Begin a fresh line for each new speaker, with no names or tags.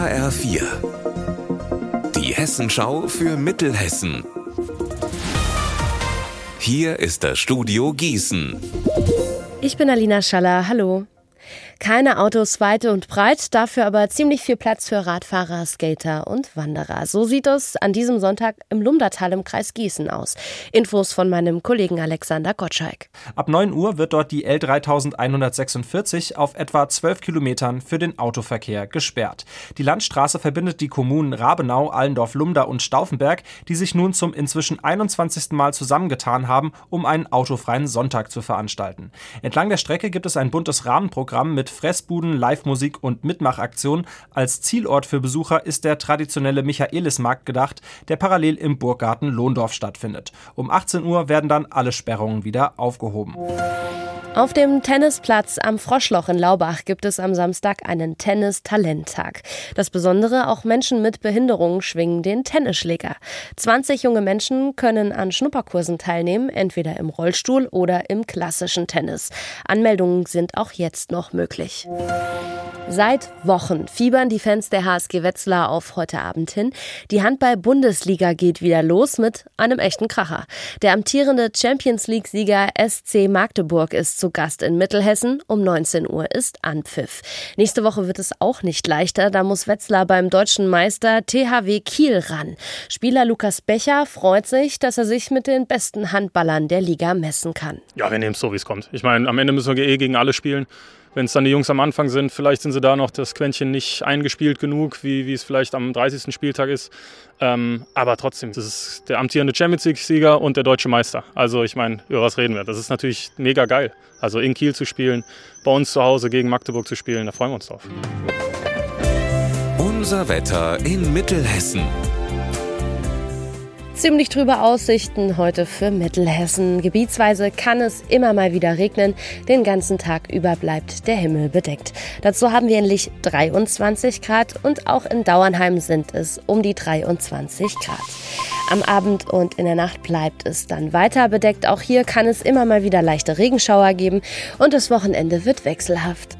HR4. Die Hessenschau für Mittelhessen. Hier ist das Studio Gießen.
Ich bin Alina Schaller. Hallo. Keine Autos weit und breit, dafür aber ziemlich viel Platz für Radfahrer, Skater und Wanderer. So sieht es an diesem Sonntag im Lumdertal im Kreis Gießen aus. Infos von meinem Kollegen Alexander Gottschalk.
Ab 9 Uhr wird dort die L3146 auf etwa 12 Kilometern für den Autoverkehr gesperrt. Die Landstraße verbindet die Kommunen Rabenau, Allendorf, Lumda und Stauffenberg, die sich nun zum inzwischen 21. Mal zusammengetan haben, um einen autofreien Sonntag zu veranstalten. Entlang der Strecke gibt es ein buntes Rahmenprogramm mit Fressbuden, Live-Musik und Mitmachaktionen. Als Zielort für Besucher ist der traditionelle Michaelismarkt gedacht, der parallel im Burggarten Lohndorf stattfindet. Um 18 Uhr werden dann alle Sperrungen wieder aufgehoben.
Auf dem Tennisplatz am Froschloch in Laubach gibt es am Samstag einen Tennis-Talenttag. Das Besondere, auch Menschen mit Behinderungen schwingen den Tennisschläger. 20 junge Menschen können an Schnupperkursen teilnehmen, entweder im Rollstuhl oder im klassischen Tennis. Anmeldungen sind auch jetzt noch möglich. Seit Wochen fiebern die Fans der HSG Wetzlar auf heute Abend hin. Die Handball-Bundesliga geht wieder los mit einem echten Kracher. Der amtierende Champions League-Sieger SC Magdeburg ist zu Gast in Mittelhessen. Um 19 Uhr ist Anpfiff. Nächste Woche wird es auch nicht leichter. Da muss Wetzlar beim deutschen Meister THW Kiel ran. Spieler Lukas Becher freut sich, dass er sich mit den besten Handballern der Liga messen kann.
Ja, wir nehmen es so, wie es kommt. Ich meine, am Ende müssen wir eh gegen alle spielen. Wenn es dann die Jungs am Anfang sind, vielleicht sind sie da noch das Quäntchen nicht eingespielt genug, wie, wie es vielleicht am 30. Spieltag ist. Ähm, aber trotzdem, das ist der amtierende Champions League-Sieger und der deutsche Meister. Also ich meine, über was reden wir? Das ist natürlich mega geil. Also in Kiel zu spielen, bei uns zu Hause gegen Magdeburg zu spielen, da freuen wir uns drauf.
Unser Wetter in Mittelhessen.
Ziemlich trübe Aussichten heute für Mittelhessen. Gebietsweise kann es immer mal wieder regnen. Den ganzen Tag über bleibt der Himmel bedeckt. Dazu haben wir in Lich 23 Grad und auch in Dauernheim sind es um die 23 Grad. Am Abend und in der Nacht bleibt es dann weiter bedeckt. Auch hier kann es immer mal wieder leichte Regenschauer geben und das Wochenende wird wechselhaft.